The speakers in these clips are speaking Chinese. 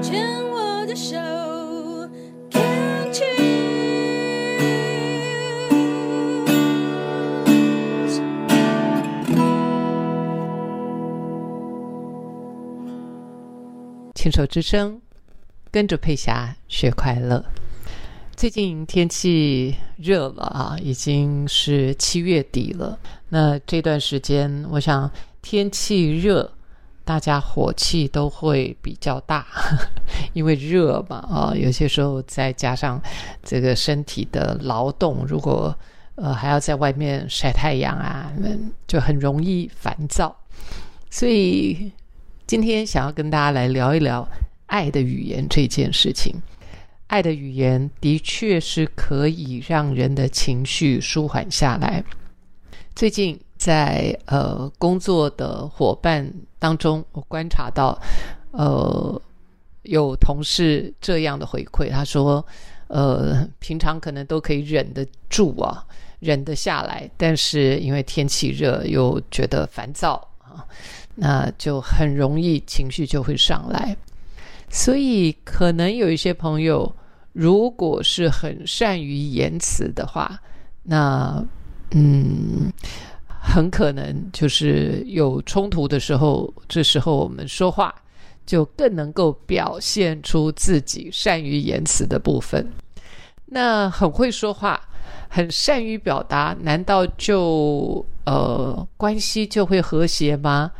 牵我的手，Can't choose。牵手之声，跟着佩霞学快乐。最近天气热了啊，已经是七月底了。那这段时间，我想天气热，大家火气都会比较大，因为热嘛啊，有些时候再加上这个身体的劳动，如果呃还要在外面晒太阳啊，就很容易烦躁。所以今天想要跟大家来聊一聊爱的语言这件事情。爱的语言的确是可以让人的情绪舒缓下来。最近在呃工作的伙伴当中，我观察到，呃，有同事这样的回馈，他说，呃，平常可能都可以忍得住啊，忍得下来，但是因为天气热，又觉得烦躁啊，那就很容易情绪就会上来。所以，可能有一些朋友，如果是很善于言辞的话，那嗯，很可能就是有冲突的时候，这时候我们说话就更能够表现出自己善于言辞的部分。那很会说话，很善于表达，难道就呃关系就会和谐吗？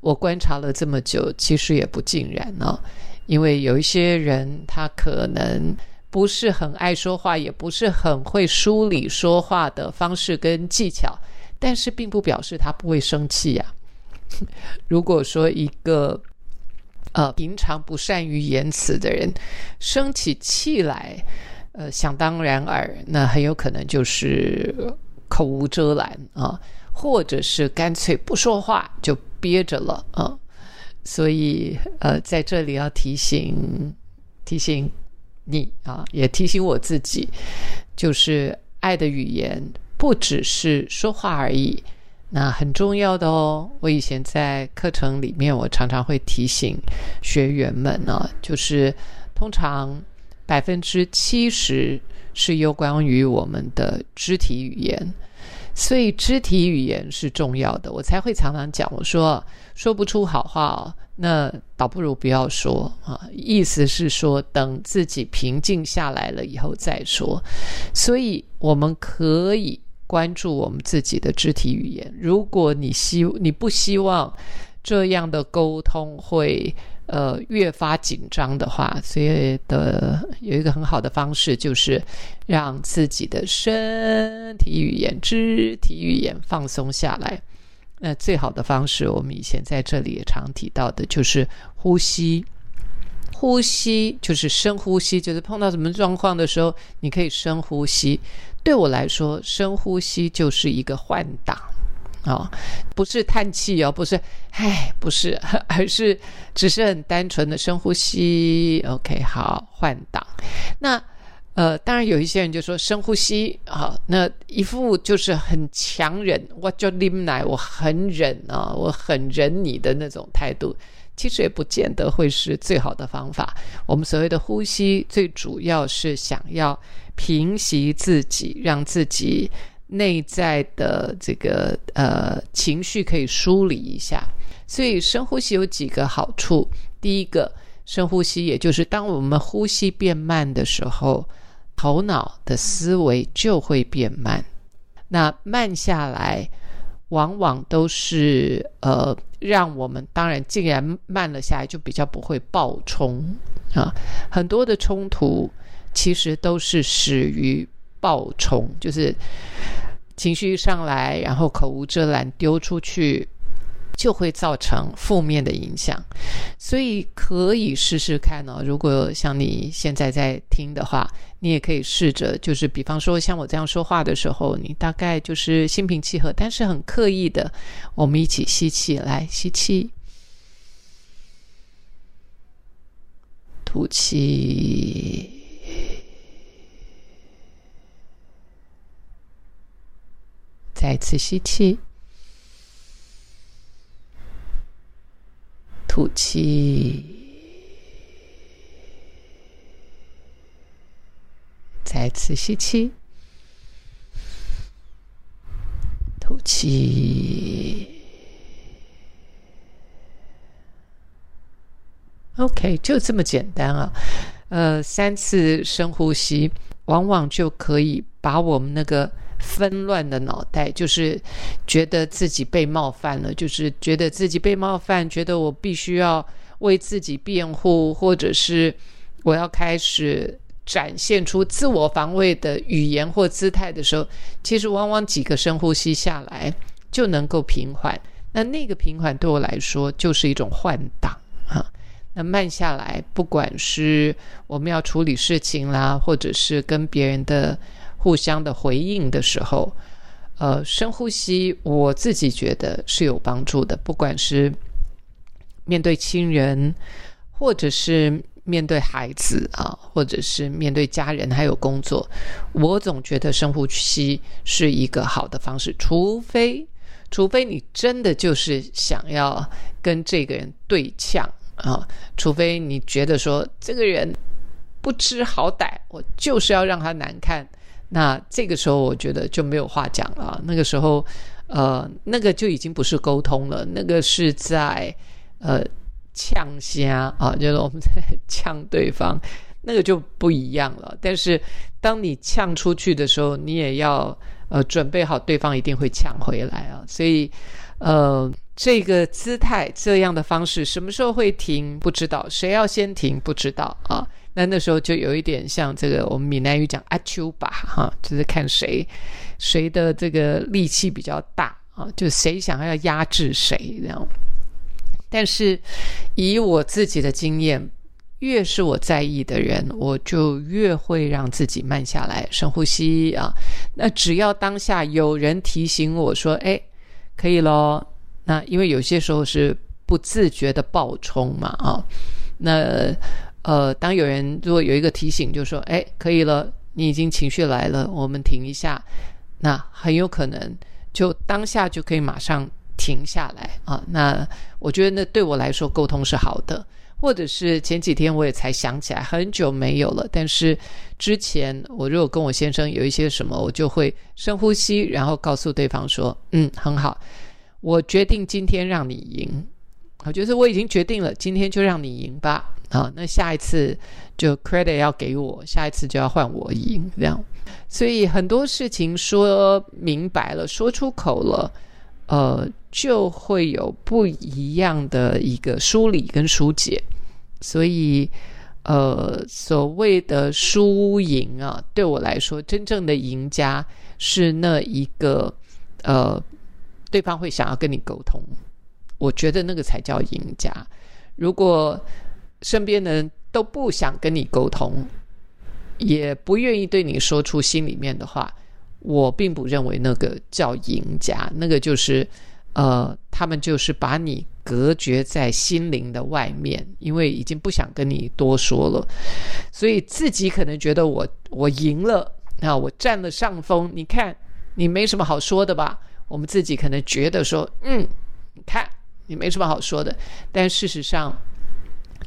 我观察了这么久，其实也不尽然呢、因为有一些人他可能不是很爱说话，也不是很会梳理说话的方式跟技巧，但是并不表示他不会生气呀、如果说一个呃平常不善于言辞的人生起气来，呃，想当然耳，那很有可能就是口无遮拦啊，或者是干脆不说话就憋着了啊。所以呃，在这里要提醒提醒你啊，也提醒我自己，就是爱的语言不只是说话而已。那很重要的哦。我以前在课程里面，我常常会提醒学员们呢，就是通常百分之七十是有关于我们的肢体语言，所以肢体语言是重要的。我才会常常讲，我说说不出好话哦，那倒不如不要说啊。意思是说，等自己平静下来了以后再说。所以我们可以关注我们自己的肢体语言。如果你希你不希望这样的沟通会呃越发紧张的话，所以的有一个很好的方式就是让自己的身体语言、肢体语言放松下来。那最好的方式，我们以前在这里也常提到的，就是呼吸。呼吸就是深呼吸，就是碰到什么状况的时候，你可以深呼吸。对我来说，深呼吸就是一个换挡哦，不是叹气哦，不是唉，不是，而是只是很单纯的深呼吸。OK，好，换挡。那呃，当然有一些人就说深呼吸啊，那一副就是很强忍，我就拎来，我很忍啊，我很忍你的那种态度。其实也不见得会是最好的方法。我们所谓的呼吸，最主要是想要平息自己，让自己内在的这个呃情绪可以梳理一下。所以深呼吸有几个好处。第一个，深呼吸，也就是当我们呼吸变慢的时候，头脑的思维就会变慢。那慢下来。往往都是呃，让我们当然竟然慢了下来，就比较不会爆冲啊。很多的冲突其实都是始于爆冲，就是情绪上来，然后口无遮拦丢出去，就会造成负面的影响。所以可以试试看哦。如果像你现在在听的话，你也可以试着，就是比方说像我这样说话的时候，你大概就是心平气和，但是很刻意的，我们一起吸气，来吸气，吐气，再次吸气。吐气。再次吸气。吐气。Ok 就这么简单啊。呃三次深呼吸往往就可以把我们那个纷乱的脑袋，就是觉得自己被冒犯了，就是觉得自己被冒犯，觉得我必须要为自己辩护，或者是我要开始展现出自我防卫的语言或姿态的时候，其实往往几个深呼吸下来就能够平缓。那那个平缓对我来说就是一种换挡啊。那慢下来，不管是我们要处理事情啦，或者是跟别人的互相的回应的时候，呃，深呼吸，我自己觉得是有帮助的。不管是面对亲人，或者是面对孩子啊，或者是面对家人，还有工作，我总觉得深呼吸是一个好的方式。除非，除非你真的就是想要跟这个人对呛。啊，除非你觉得说这个人不知好歹，我就是要让他难看，那这个时候我觉得就没有话讲了。那个时候，呃，那个就已经不是沟通了，那个是在呃呛虾啊，就是我们在呛对方，那个就不一样了。但是当你呛出去的时候，你也要呃准备好，对方一定会呛回来啊。所以，呃。这个姿态，这样的方式，什么时候会停？不知道，谁要先停？不知道啊。那那时候就有一点像这个，我们闽南语讲阿丘吧，哈，就是看谁谁的这个力气比较大啊，就谁想要压制谁这样。但是以我自己的经验，越是我在意的人，我就越会让自己慢下来，深呼吸啊。那只要当下有人提醒我说：“哎，可以咯。那因为有些时候是不自觉的爆冲嘛，啊，那呃，当有人如果有一个提醒，就说，哎，可以了，你已经情绪来了，我们停一下，那很有可能就当下就可以马上停下来啊。那我觉得那对我来说沟通是好的，或者是前几天我也才想起来，很久没有了，但是之前我如果跟我先生有一些什么，我就会深呼吸，然后告诉对方说，嗯，很好。我决定今天让你赢，我觉得我已经决定了，今天就让你赢吧。啊，那下一次就 credit 要给我，下一次就要换我赢，这样。所以很多事情说明白了，说出口了，呃，就会有不一样的一个梳理跟疏解。所以，呃，所谓的输赢啊，对我来说，真正的赢家是那一个，呃。对方会想要跟你沟通，我觉得那个才叫赢家。如果身边的人都不想跟你沟通，也不愿意对你说出心里面的话，我并不认为那个叫赢家。那个就是，呃，他们就是把你隔绝在心灵的外面，因为已经不想跟你多说了，所以自己可能觉得我我赢了啊，我占了上风。你看，你没什么好说的吧？我们自己可能觉得说，嗯，你看你没什么好说的，但事实上，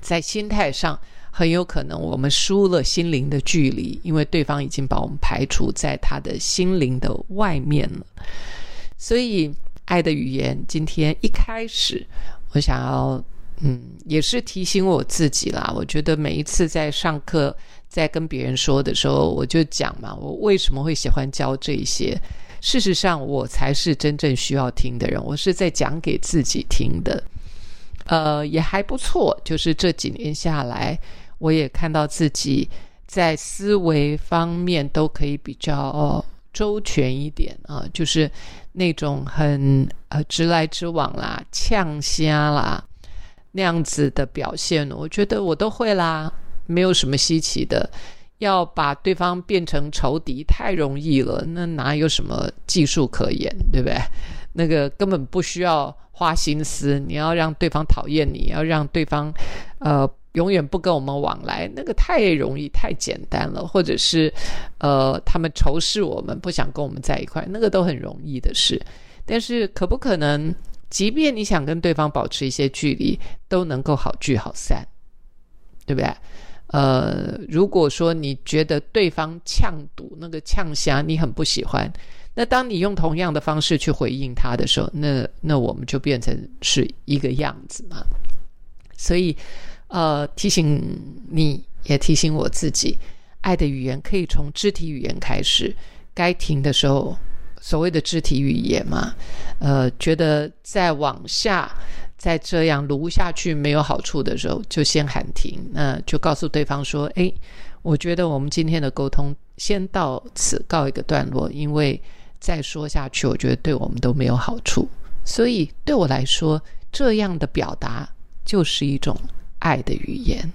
在心态上很有可能我们输了心灵的距离，因为对方已经把我们排除在他的心灵的外面了。所以，爱的语言今天一开始，我想要，嗯，也是提醒我自己啦。我觉得每一次在上课，在跟别人说的时候，我就讲嘛，我为什么会喜欢教这些。事实上，我才是真正需要听的人。我是在讲给自己听的，呃，也还不错。就是这几年下来，我也看到自己在思维方面都可以比较周全一点啊。就是那种很呃直来直往啦、呛虾啦那样子的表现，我觉得我都会啦，没有什么稀奇的。要把对方变成仇敌太容易了，那哪有什么技术可言，对不对？那个根本不需要花心思。你要让对方讨厌你，要让对方呃永远不跟我们往来，那个太容易、太简单了。或者是呃他们仇视我们，不想跟我们在一块，那个都很容易的事。但是可不可能，即便你想跟对方保持一些距离，都能够好聚好散，对不对？呃，如果说你觉得对方呛堵那个呛虾你很不喜欢，那当你用同样的方式去回应他的时候，那那我们就变成是一个样子嘛。所以，呃，提醒你也提醒我自己，爱的语言可以从肢体语言开始，该停的时候，所谓的肢体语言嘛，呃，觉得再往下。再这样撸下去没有好处的时候，就先喊停。那就告诉对方说：“诶，我觉得我们今天的沟通先到此告一个段落，因为再说下去，我觉得对我们都没有好处。所以对我来说，这样的表达就是一种爱的语言。”